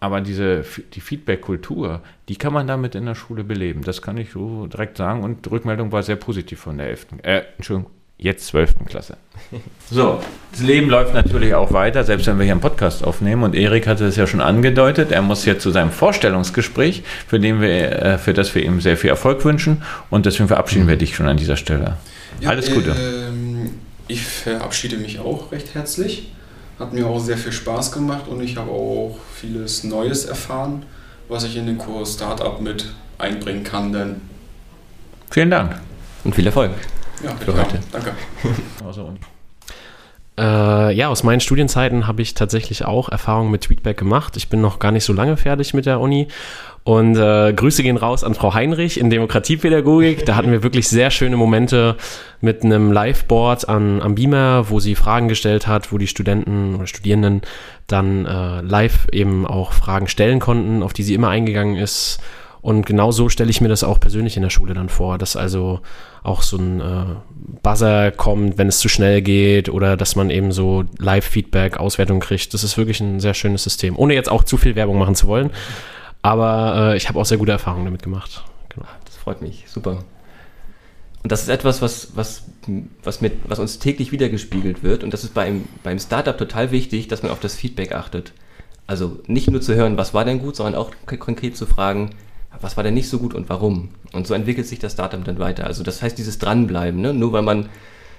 Aber diese, die Feedback-Kultur, die kann man damit in der Schule beleben. Das kann ich so direkt sagen. Und die Rückmeldung war sehr positiv von der 11. Äh, Entschuldigung, jetzt 12. Klasse. So, das Leben läuft natürlich auch weiter, selbst wenn wir hier einen Podcast aufnehmen. Und Erik hatte es ja schon angedeutet, er muss jetzt zu seinem Vorstellungsgespräch, für, den wir, äh, für das wir ihm sehr viel Erfolg wünschen. Und deswegen verabschieden wir dich schon an dieser Stelle. Ja, Alles Gute. Äh, ich verabschiede mich auch recht herzlich. Hat mir auch sehr viel Spaß gemacht und ich habe auch vieles Neues erfahren, was ich in den Kurs Startup mit einbringen kann. Denn Vielen Dank. Und viel Erfolg. Ja, für klar. heute. Danke. Also, äh, ja, aus meinen Studienzeiten habe ich tatsächlich auch Erfahrungen mit Tweetback gemacht. Ich bin noch gar nicht so lange fertig mit der Uni. Und äh, Grüße gehen raus an Frau Heinrich in Demokratiepädagogik. Da hatten wir wirklich sehr schöne Momente mit einem Liveboard an, am Beamer, wo sie Fragen gestellt hat, wo die Studenten oder Studierenden dann äh, live eben auch Fragen stellen konnten, auf die sie immer eingegangen ist. Und genau so stelle ich mir das auch persönlich in der Schule dann vor, dass also auch so ein äh, Buzzer kommt, wenn es zu schnell geht oder dass man eben so Live-Feedback, Auswertung kriegt. Das ist wirklich ein sehr schönes System, ohne jetzt auch zu viel Werbung machen zu wollen. Aber äh, ich habe auch sehr gute Erfahrungen damit gemacht. Genau. Das freut mich, super. Und das ist etwas, was, was, was, mit, was uns täglich wiedergespiegelt wird. Und das ist beim, beim Startup total wichtig, dass man auf das Feedback achtet. Also nicht nur zu hören, was war denn gut, sondern auch konkret zu fragen, was war denn nicht so gut und warum? Und so entwickelt sich das Startup dann weiter. Also das heißt, dieses Dranbleiben, ne? nur weil man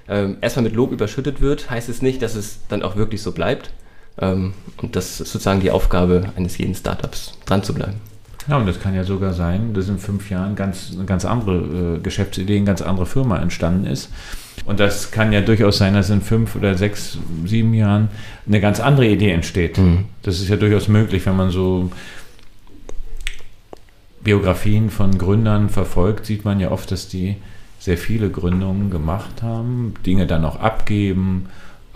ähm, erstmal mit Lob überschüttet wird, heißt es nicht, dass es dann auch wirklich so bleibt. Ähm, und das ist sozusagen die Aufgabe eines jeden Startups, dran zu bleiben. Ja, und das kann ja sogar sein, dass in fünf Jahren ganz, eine ganz andere äh, Geschäftsidee, eine ganz andere Firma entstanden ist. Und das kann ja durchaus sein, dass in fünf oder sechs, sieben Jahren eine ganz andere Idee entsteht. Mhm. Das ist ja durchaus möglich, wenn man so Biografien von Gründern verfolgt, sieht man ja oft, dass die sehr viele Gründungen gemacht haben, Dinge dann auch abgeben,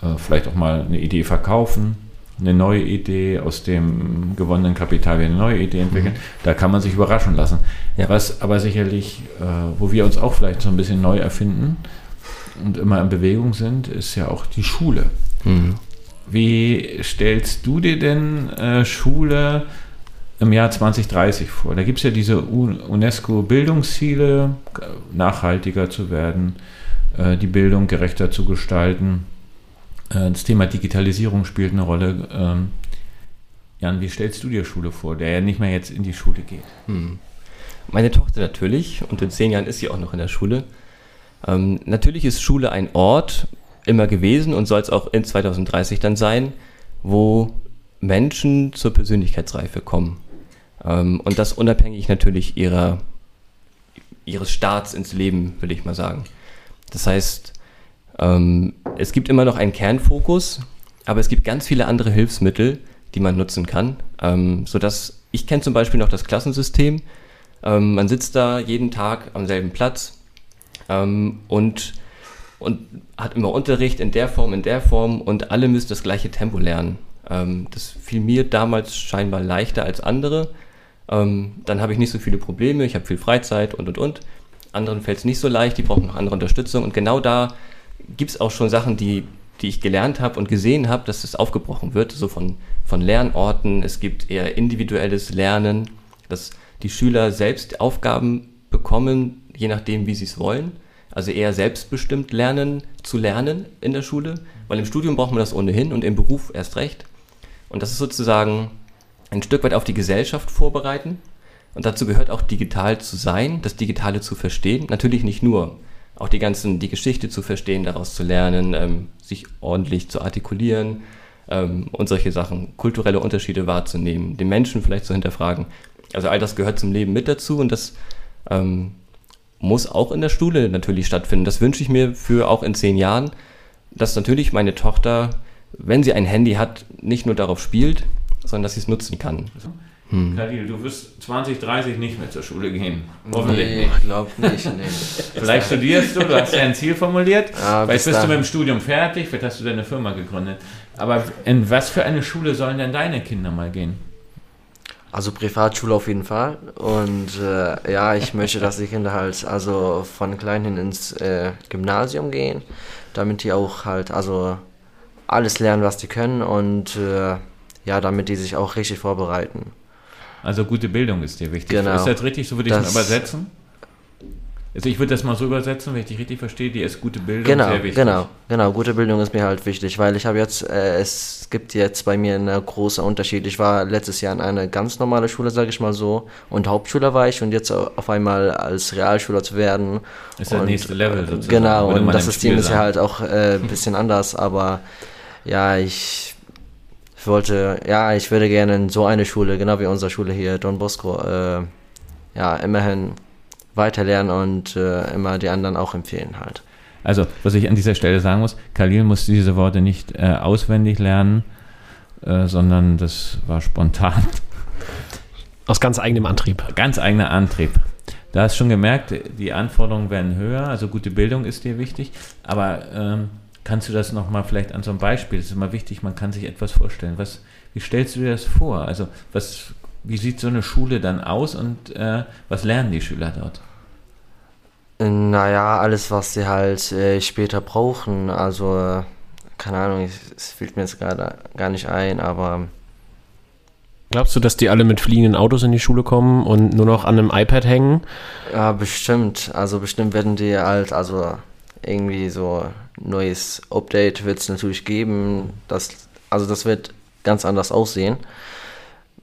äh, vielleicht auch mal eine Idee verkaufen, eine neue Idee aus dem gewonnenen Kapital wieder eine neue Idee entwickeln. Mhm. Da kann man sich überraschen lassen. Ja. Was aber sicherlich, äh, wo wir uns auch vielleicht so ein bisschen neu erfinden und immer in Bewegung sind, ist ja auch die Schule. Mhm. Wie stellst du dir denn äh, Schule im Jahr 2030 vor? Da gibt es ja diese UNESCO-Bildungsziele, nachhaltiger zu werden, äh, die Bildung gerechter zu gestalten. Äh, das Thema Digitalisierung spielt eine Rolle. Ähm, Jan, wie stellst du dir Schule vor, der ja nicht mehr jetzt in die Schule geht? Hm. Meine Tochter natürlich, und in zehn Jahren ist sie auch noch in der Schule. Ähm, natürlich ist Schule ein Ort, immer gewesen und soll es auch in 2030 dann sein, wo Menschen zur Persönlichkeitsreife kommen. Ähm, und das unabhängig natürlich ihrer, ihres Starts ins Leben, will ich mal sagen. Das heißt, ähm, es gibt immer noch einen Kernfokus, aber es gibt ganz viele andere Hilfsmittel, die man nutzen kann, ähm, sodass ich kenne zum Beispiel noch das Klassensystem. Ähm, man sitzt da jeden Tag am selben Platz ähm, und, und hat immer Unterricht in der Form, in der Form und alle müssen das gleiche Tempo lernen. Ähm, das fiel mir damals scheinbar leichter als andere. Ähm, dann habe ich nicht so viele Probleme, ich habe viel Freizeit und und und. Anderen fällt es nicht so leicht, die brauchen noch andere Unterstützung und genau da gibt es auch schon Sachen, die, die ich gelernt habe und gesehen habe, dass es aufgebrochen wird, so von, von Lernorten. Es gibt eher individuelles Lernen, dass die Schüler selbst Aufgaben bekommen, je nachdem, wie sie es wollen. Also eher selbstbestimmt lernen zu lernen in der Schule, weil im Studium braucht man das ohnehin und im Beruf erst recht. Und das ist sozusagen ein Stück weit auf die Gesellschaft vorbereiten. Und dazu gehört auch digital zu sein, das Digitale zu verstehen. Natürlich nicht nur, auch die ganzen, die Geschichte zu verstehen, daraus zu lernen, ähm, sich ordentlich zu artikulieren ähm, und solche Sachen, kulturelle Unterschiede wahrzunehmen, den Menschen vielleicht zu hinterfragen. Also all das gehört zum Leben mit dazu und das ähm, muss auch in der Schule natürlich stattfinden. Das wünsche ich mir für auch in zehn Jahren, dass natürlich meine Tochter, wenn sie ein Handy hat, nicht nur darauf spielt, sondern dass sie es nutzen kann. Hm. Kadil, du wirst 2030 nicht mehr zur Schule gehen. Hoffentlich nee, ich glaube nicht. Nee. vielleicht studierst du, du hast ja ein Ziel formuliert. Ja, vielleicht bist dann. du mit dem Studium fertig, vielleicht hast du deine Firma gegründet. Aber in was für eine Schule sollen denn deine Kinder mal gehen? Also Privatschule auf jeden Fall. Und äh, ja, ich möchte, dass die Kinder halt also von klein hin ins äh, Gymnasium gehen, damit die auch halt also alles lernen, was die können und äh, ja, damit die sich auch richtig vorbereiten. Also gute Bildung ist dir wichtig. Genau. Ist das richtig? So würde ich es übersetzen? Also ich würde das mal so übersetzen, wenn ich dich richtig verstehe, die ist gute Bildung genau, sehr wichtig. Genau, genau, gute Bildung ist mir halt wichtig, weil ich habe jetzt, äh, es gibt jetzt bei mir einen großen Unterschied. Ich war letztes Jahr in einer ganz normalen Schule, sage ich mal so, und Hauptschüler war ich und jetzt auf einmal als Realschüler zu werden. Ist das nächste Level sozusagen. Genau, und das System ist ja halt auch äh, ein bisschen anders, aber ja, ich wollte, ja, ich würde gerne in so eine Schule, genau wie unsere Schule hier, Don Bosco, äh, ja, immerhin weiterlernen und äh, immer die anderen auch empfehlen halt. Also, was ich an dieser Stelle sagen muss, Khalil musste diese Worte nicht äh, auswendig lernen, äh, sondern das war spontan. Aus ganz eigenem Antrieb. Ganz eigener Antrieb. Da hast du schon gemerkt, die Anforderungen werden höher, also gute Bildung ist dir wichtig, aber ähm, kannst du das nochmal vielleicht an so einem Beispiel, das ist immer wichtig, man kann sich etwas vorstellen. Was, wie stellst du dir das vor? Also, was wie sieht so eine Schule dann aus und äh, was lernen die Schüler dort? Naja, alles, was sie halt äh, später brauchen. Also, keine Ahnung, es fällt mir jetzt gerade gar nicht ein, aber. Glaubst du, dass die alle mit fliegenden Autos in die Schule kommen und nur noch an einem iPad hängen? Ja, bestimmt. Also bestimmt werden die halt, also irgendwie so neues Update wird es natürlich geben. Das, also das wird ganz anders aussehen.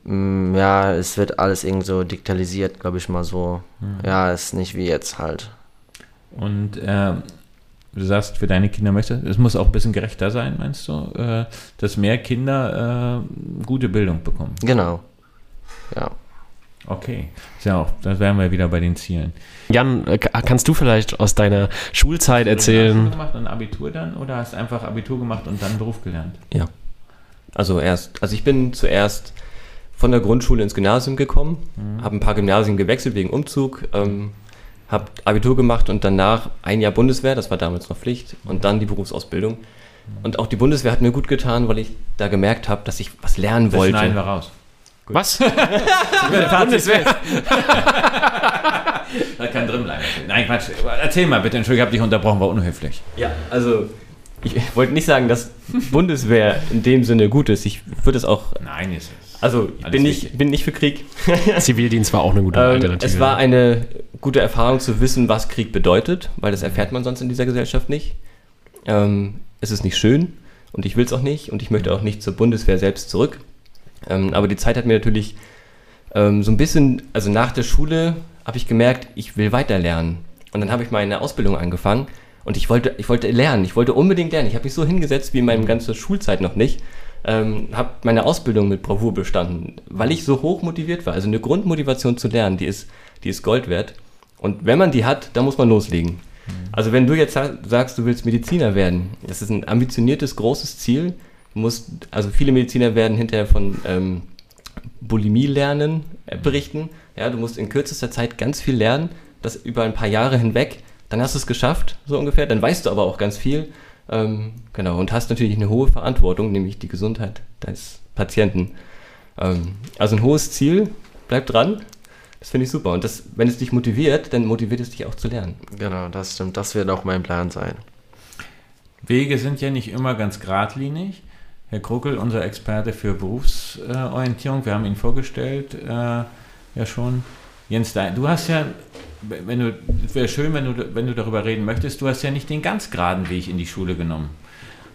Mm, ja, es wird alles irgendwie so digitalisiert, glaube ich mal so. Mhm. Ja, ist nicht wie jetzt halt. Und äh, du sagst, für deine Kinder möchtest es muss auch ein bisschen gerechter sein, meinst du, äh, dass mehr Kinder äh, gute Bildung bekommen? Genau. Ja. Okay, ja auch, da wären wir wieder bei den Zielen. Jan, äh, kannst du vielleicht aus deiner Schulzeit erzählen? Hast du gemacht und Abitur dann oder hast du einfach Abitur gemacht und dann Beruf gelernt? Ja. Also erst, also ich bin zuerst von der Grundschule ins Gymnasium gekommen, mhm. habe ein paar Gymnasien gewechselt wegen Umzug, ähm, habe Abitur gemacht und danach ein Jahr Bundeswehr, das war damals noch Pflicht, und dann die Berufsausbildung. Und auch die Bundeswehr hat mir gut getan, weil ich da gemerkt habe, dass ich was lernen wollte. Das schneiden wir raus. Gut. Was? Bundeswehr. da kann drin bleiben. Nein, Quatsch. Erzähl mal bitte. Entschuldigung, ich habe dich unterbrochen, war unhöflich. Ja, also ich wollte nicht sagen, dass Bundeswehr in dem Sinne gut ist. Ich würde es auch. Nein, ist es Also ich bin nicht, bin nicht für Krieg. Zivildienst war auch eine gute Ähm, Alternative. es war eine gute Erfahrung zu wissen, was Krieg bedeutet, weil das erfährt man sonst in dieser Gesellschaft nicht. Ähm, es ist nicht schön und ich will es auch nicht und ich möchte auch nicht zur Bundeswehr selbst zurück. Ähm, aber die Zeit hat mir natürlich ähm, so ein bisschen, also nach der Schule habe ich gemerkt, ich will weiter lernen. Und dann habe ich meine Ausbildung angefangen und ich wollte, ich wollte lernen, ich wollte unbedingt lernen. Ich habe mich so hingesetzt wie in meiner ganzen Schulzeit noch nicht. Ähm, habe meine Ausbildung mit Bravour bestanden, weil ich so hoch motiviert war. Also eine Grundmotivation zu lernen, die ist, die ist Gold wert. Und wenn man die hat, dann muss man loslegen. Also wenn du jetzt sa- sagst, du willst Mediziner werden, das ist ein ambitioniertes, großes Ziel. Du musst, also viele Mediziner werden hinterher von ähm, Bulimie lernen, äh, berichten. Ja, du musst in kürzester Zeit ganz viel lernen, das über ein paar Jahre hinweg. Dann hast du es geschafft, so ungefähr. Dann weißt du aber auch ganz viel. Ähm, genau, und hast natürlich eine hohe Verantwortung, nämlich die Gesundheit deines Patienten. Ähm, also ein hohes Ziel, bleib dran. Das finde ich super. Und das, wenn es dich motiviert, dann motiviert es dich auch zu lernen. Genau, das stimmt. Das wird auch mein Plan sein. Wege sind ja nicht immer ganz geradlinig. Herr Kruckel, unser Experte für Berufsorientierung, wir haben ihn vorgestellt, äh, ja schon. Jens, du hast ja, wenn du, wäre schön, wenn du, wenn du darüber reden möchtest, du hast ja nicht den ganz geraden Weg in die Schule genommen.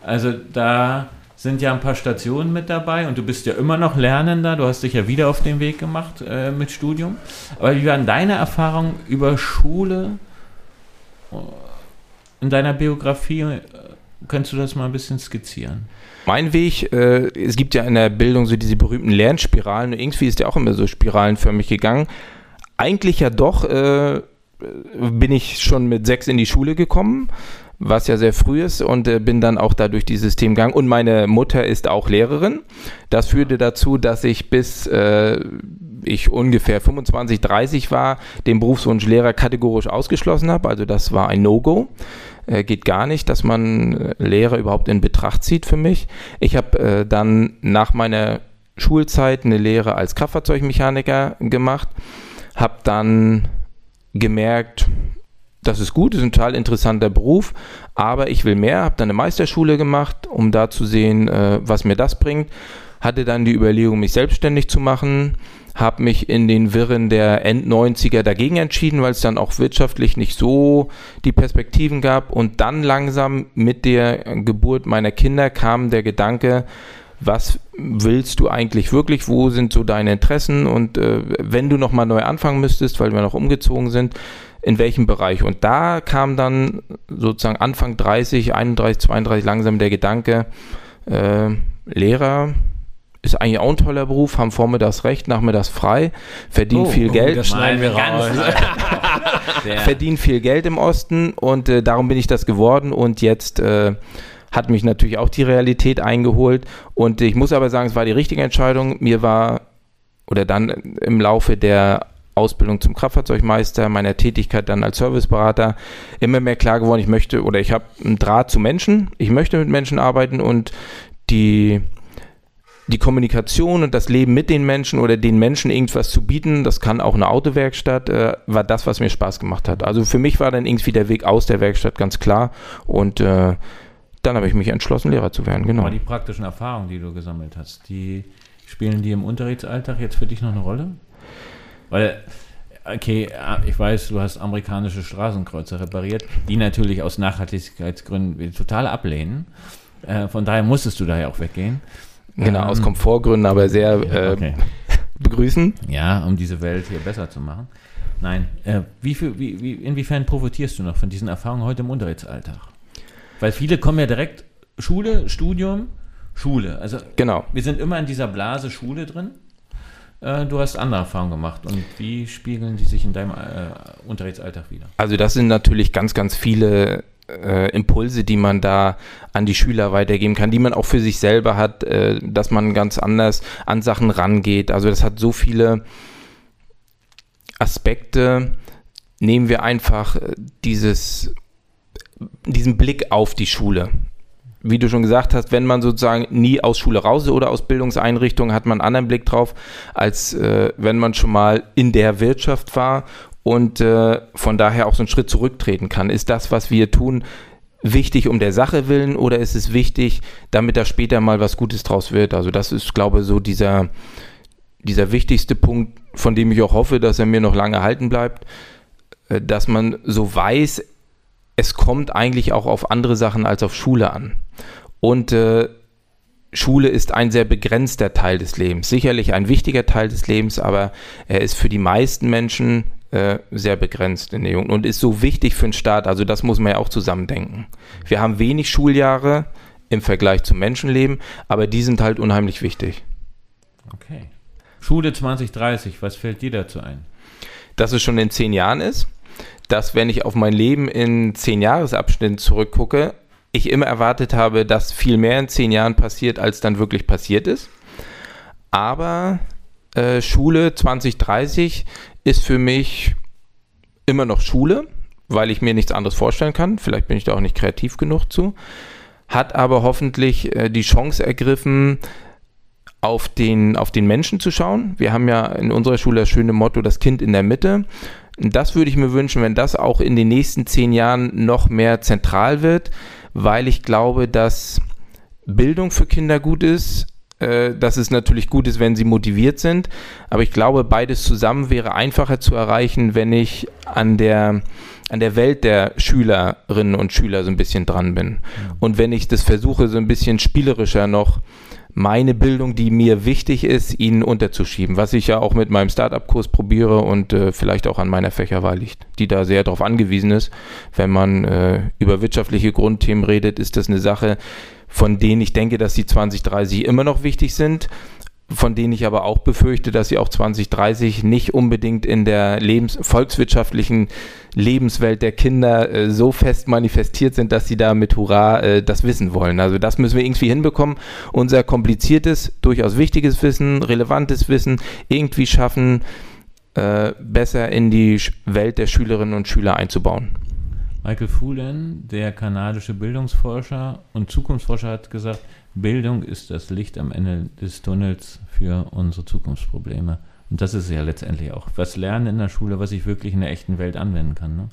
Also da sind ja ein paar Stationen mit dabei und du bist ja immer noch Lernender, du hast dich ja wieder auf den Weg gemacht äh, mit Studium. Aber wie waren deine Erfahrungen über Schule äh, in deiner Biografie? Könntest du das mal ein bisschen skizzieren? Mein Weg, äh, es gibt ja in der Bildung so diese berühmten Lernspiralen und irgendwie ist der auch immer so spiralenförmig gegangen. Eigentlich ja doch äh, bin ich schon mit sechs in die Schule gekommen, was ja sehr früh ist und äh, bin dann auch da durch dieses System gegangen. Und meine Mutter ist auch Lehrerin. Das führte dazu, dass ich bis äh, ich ungefähr 25, 30 war, den Berufswunsch Lehrer kategorisch ausgeschlossen habe. Also das war ein No-Go. Äh, geht gar nicht, dass man äh, Lehrer überhaupt in Betracht zieht für mich. Ich habe äh, dann nach meiner Schulzeit eine Lehre als Kraftfahrzeugmechaniker gemacht, habe dann gemerkt, das ist gut, ist ein total interessanter Beruf, aber ich will mehr, habe dann eine Meisterschule gemacht, um da zu sehen, äh, was mir das bringt. Hatte dann die Überlegung, mich selbstständig zu machen, habe mich in den Wirren der End-90er dagegen entschieden, weil es dann auch wirtschaftlich nicht so die Perspektiven gab. Und dann langsam mit der Geburt meiner Kinder kam der Gedanke, was willst du eigentlich wirklich, wo sind so deine Interessen und äh, wenn du nochmal neu anfangen müsstest, weil wir noch umgezogen sind, in welchem Bereich. Und da kam dann sozusagen Anfang 30, 31, 32 langsam der Gedanke, äh, Lehrer ist eigentlich auch ein toller Beruf, haben vormittags recht, nachmittags frei, verdienen Oh, viel oh, Geld das schneiden wir raus. verdienen viel Geld im Osten und äh, darum bin ich das geworden und jetzt äh, hat mich natürlich auch die Realität eingeholt und ich muss aber sagen, es war die richtige Entscheidung. Mir war oder dann im Laufe der Ausbildung zum Kraftfahrzeugmeister, meiner Tätigkeit dann als Serviceberater immer mehr klar geworden, ich möchte oder ich habe einen Draht zu Menschen, ich möchte mit Menschen arbeiten und die die Kommunikation und das Leben mit den Menschen oder den Menschen irgendwas zu bieten, das kann auch eine Autowerkstatt, äh, war das, was mir Spaß gemacht hat. Also für mich war dann irgendwie der Weg aus der Werkstatt ganz klar und äh, dann habe ich mich entschlossen, Lehrer zu werden, genau. Aber die praktischen Erfahrungen, die du gesammelt hast, die spielen die im Unterrichtsalltag jetzt für dich noch eine Rolle? Weil, okay, ich weiß, du hast amerikanische Straßenkreuzer repariert, die natürlich aus Nachhaltigkeitsgründen wir total ablehnen. Äh, von daher musstest du daher auch weggehen. Genau, Ähm, aus Komfortgründen, aber sehr äh, Okay. begrüßen. Ja, um diese Welt hier besser zu machen. Nein, äh, wie viel, wie, wie, inwiefern profitierst du noch von diesen Erfahrungen heute im Unterrichtsalltag? Weil viele kommen ja direkt Schule, Studium, Schule. Also Genau. wir sind immer in dieser Blase Schule drin. Äh, du hast andere Erfahrungen gemacht. Und wie spiegeln die sich in deinem äh, Unterrichtsalltag wieder? Also das sind natürlich ganz, ganz viele äh, Impulse, die man da an die Schüler weitergeben kann, die man auch für sich selber hat, äh, dass man ganz anders an Sachen rangeht. Also das hat so viele Aspekte. Nehmen wir einfach äh, dieses, diesen Blick auf die Schule. Wie du schon gesagt hast, wenn man sozusagen nie aus Schule raus ist oder aus Bildungseinrichtungen, hat man einen anderen Blick drauf, als äh, wenn man schon mal in der Wirtschaft war und äh, von daher auch so einen Schritt zurücktreten kann. Ist das, was wir tun, wichtig um der Sache willen oder ist es wichtig, damit da später mal was Gutes draus wird? Also das ist, glaube ich, so dieser, dieser wichtigste Punkt, von dem ich auch hoffe, dass er mir noch lange halten bleibt, äh, dass man so weiß, es kommt eigentlich auch auf andere Sachen als auf Schule an. Und äh, Schule ist ein sehr begrenzter Teil des Lebens. Sicherlich ein wichtiger Teil des Lebens, aber er ist für die meisten Menschen äh, sehr begrenzt in der Jugend und ist so wichtig für den Staat. Also das muss man ja auch zusammendenken. Wir haben wenig Schuljahre im Vergleich zum Menschenleben, aber die sind halt unheimlich wichtig. Okay. Schule 2030, was fällt dir dazu ein? Dass es schon in zehn Jahren ist, dass wenn ich auf mein Leben in zehn Jahresabschnitten zurückgucke, ich immer erwartet habe, dass viel mehr in zehn Jahren passiert, als dann wirklich passiert ist. Aber äh, Schule 2030 ist für mich immer noch Schule, weil ich mir nichts anderes vorstellen kann. Vielleicht bin ich da auch nicht kreativ genug zu. Hat aber hoffentlich äh, die Chance ergriffen, auf den, auf den Menschen zu schauen. Wir haben ja in unserer Schule das schöne Motto, das Kind in der Mitte. Das würde ich mir wünschen, wenn das auch in den nächsten zehn Jahren noch mehr zentral wird, weil ich glaube, dass Bildung für Kinder gut ist, äh, dass es natürlich gut ist, wenn sie motiviert sind, aber ich glaube, beides zusammen wäre einfacher zu erreichen, wenn ich an der an der Welt der Schülerinnen und Schüler so ein bisschen dran bin. Und wenn ich das versuche, so ein bisschen spielerischer noch meine Bildung, die mir wichtig ist, ihnen unterzuschieben, was ich ja auch mit meinem Startup-Kurs probiere und äh, vielleicht auch an meiner Fächerwahl liegt, die da sehr darauf angewiesen ist. Wenn man äh, über wirtschaftliche Grundthemen redet, ist das eine Sache, von denen ich denke, dass sie 2030 immer noch wichtig sind von denen ich aber auch befürchte, dass sie auch 2030 nicht unbedingt in der Lebens volkswirtschaftlichen Lebenswelt der Kinder äh, so fest manifestiert sind, dass sie da mit Hurra äh, das wissen wollen. Also das müssen wir irgendwie hinbekommen, unser kompliziertes, durchaus wichtiges Wissen, relevantes Wissen irgendwie schaffen, äh, besser in die Welt der Schülerinnen und Schüler einzubauen. Michael Fullen, der kanadische Bildungsforscher und Zukunftsforscher, hat gesagt, Bildung ist das Licht am Ende des Tunnels für unsere Zukunftsprobleme. Und das ist ja letztendlich auch. Was lernen in der Schule, was ich wirklich in der echten Welt anwenden kann. Ne?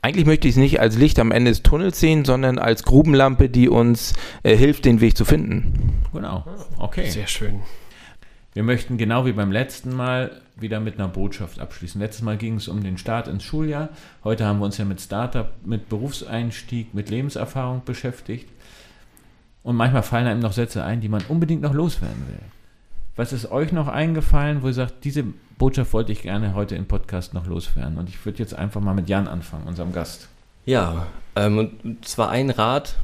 Eigentlich möchte ich es nicht als Licht am Ende des Tunnels sehen, sondern als Grubenlampe, die uns äh, hilft, den Weg zu finden. Genau. Okay. Sehr schön. Wir möchten genau wie beim letzten Mal wieder mit einer Botschaft abschließen. Letztes Mal ging es um den Start ins Schuljahr. Heute haben wir uns ja mit Startup, mit Berufseinstieg, mit Lebenserfahrung beschäftigt. Und manchmal fallen einem noch Sätze ein, die man unbedingt noch loswerden will. Was ist euch noch eingefallen, wo ihr sagt, diese Botschaft wollte ich gerne heute im Podcast noch loswerden? Und ich würde jetzt einfach mal mit Jan anfangen, unserem Gast. Ja, ähm, und zwar ein Rat,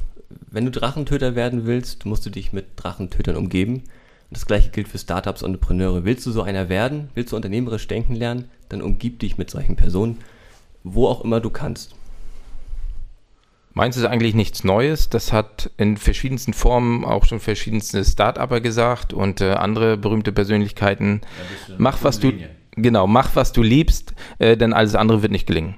wenn du Drachentöter werden willst, musst du dich mit Drachentötern umgeben. Und das gleiche gilt für Startups und Entrepreneure. Willst du so einer werden, willst du unternehmerisch denken lernen, dann umgib dich mit solchen Personen, wo auch immer du kannst. Meins ist eigentlich nichts Neues. Das hat in verschiedensten Formen auch schon verschiedenste Start-Upper gesagt und äh, andere berühmte Persönlichkeiten. Ja, mach was du genau, mach was du liebst, äh, denn alles andere wird nicht gelingen.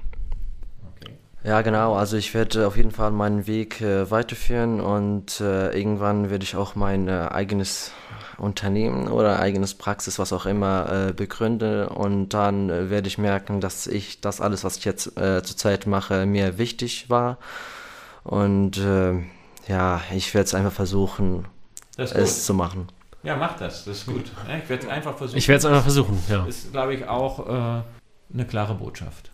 Ja, genau. Also ich werde auf jeden Fall meinen Weg äh, weiterführen und äh, irgendwann werde ich auch mein äh, eigenes Unternehmen oder eigenes Praxis, was auch immer, äh, begründen und dann werde ich merken, dass ich das alles, was ich jetzt zurzeit mache, mir wichtig war und äh, ja, ich werde es einfach versuchen, es zu machen. Ja, mach das, das ist gut. Ich werde es einfach versuchen. Ich werde es einfach versuchen, ja. Ist, glaube ich, auch äh, eine klare Botschaft.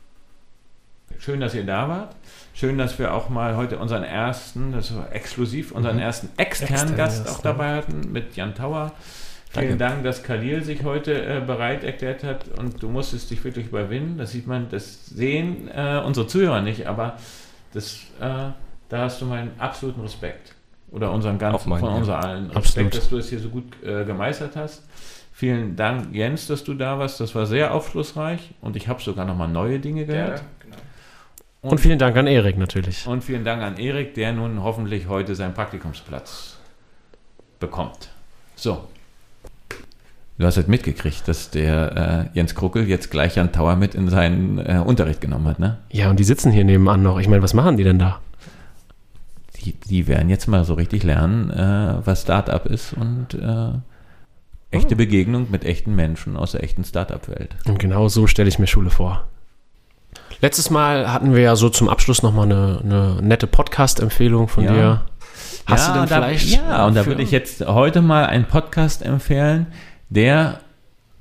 Schön, dass ihr da wart. Schön, dass wir auch mal heute unseren ersten, das war exklusiv, unseren mhm. ersten externen Extern, Gast auch dabei hatten mit Jan Tauer. Vielen Dank, dass Khalil sich heute äh, bereit erklärt hat und du musstest dich wirklich überwinden. Das sieht man, das sehen äh, unsere Zuhörer nicht, aber das äh, da hast du meinen absoluten Respekt. Oder unseren ganzen, meinen, von uns ja. allen Respekt, Absolut. dass du es hier so gut äh, gemeistert hast. Vielen Dank, Jens, dass du da warst. Das war sehr aufschlussreich und ich habe sogar noch mal neue Dinge gehört. Ja, genau. und, und, vielen Dank an Erik natürlich. Und vielen Dank an Erik, der nun hoffentlich heute seinen Praktikumsplatz bekommt. So. Du hast halt mitgekriegt, dass der äh, Jens Kruckel jetzt gleich Jan Tauer mit in seinen äh, Unterricht genommen hat, ne? Ja, und die sitzen hier nebenan noch. Ich meine, was machen die denn da? Die, die werden jetzt mal so richtig lernen, äh, was Startup ist und äh, echte oh. Begegnung mit echten Menschen aus der echten Startup-Welt. Und genau so stelle ich mir Schule vor. Letztes Mal hatten wir ja so zum Abschluss nochmal eine, eine nette Podcast-Empfehlung von ja. dir. Hast ja, du denn vielleicht? Da, ja, und da würde ich jetzt heute mal einen Podcast empfehlen, der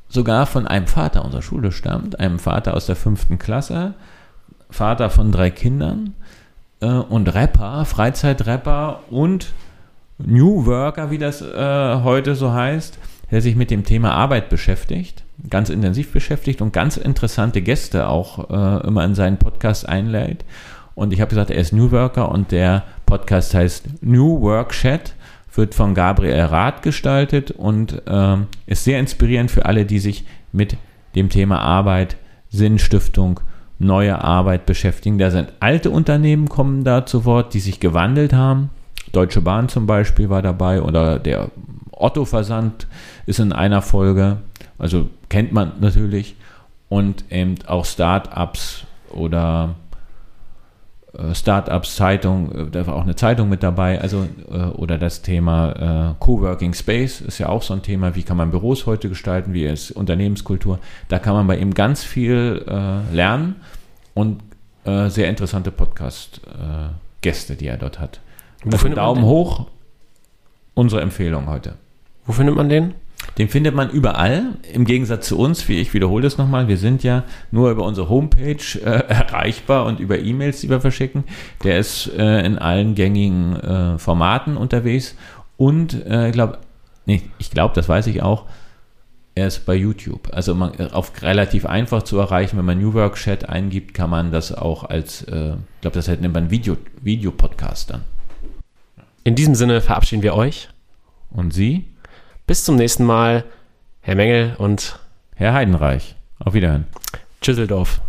sogar von einem Vater unserer Schule stammt, einem Vater aus der fünften Klasse, Vater von drei Kindern äh, und Rapper, Freizeitrapper und New Worker, wie das äh, heute so heißt, der sich mit dem Thema Arbeit beschäftigt, ganz intensiv beschäftigt und ganz interessante Gäste auch äh, immer in seinen Podcast einlädt. Und ich habe gesagt, er ist New Worker und der Podcast heißt New Work Chat, wird von Gabriel Rath gestaltet und ähm, ist sehr inspirierend für alle, die sich mit dem Thema Arbeit, Sinnstiftung, neue Arbeit beschäftigen. Da sind alte Unternehmen kommen da zu Wort, die sich gewandelt haben. Deutsche Bahn zum Beispiel war dabei oder der Otto-Versand ist in einer Folge, also kennt man natürlich. Und eben auch Start-ups oder äh, Startups Zeitung, äh, da war auch eine Zeitung mit dabei, also äh, oder das Thema Coworking Space ist ja auch so ein Thema, wie kann man Büros heute gestalten, wie ist Unternehmenskultur. Da kann man bei ihm ganz viel lernen und äh, sehr interessante Podcast-Gäste, die er dort hat. Also Daumen hoch, unsere Empfehlung heute. Wo findet man den? Den findet man überall, im Gegensatz zu uns, wie ich wiederhole das nochmal, wir sind ja nur über unsere Homepage äh, erreichbar und über E-Mails, die wir verschicken. Der ist äh, in allen gängigen äh, Formaten unterwegs und äh, glaub, nee, ich glaube, das weiß ich auch, er ist bei YouTube. Also man, auf relativ einfach zu erreichen, wenn man New Work Chat eingibt, kann man das auch als, äh, ich glaube, das nennt man Video, Videopodcast dann. In diesem Sinne verabschieden wir euch. Und Sie? Bis zum nächsten Mal, Herr Mengel und Herr Heidenreich. Auf Wiederhören. Tschüsseldorf.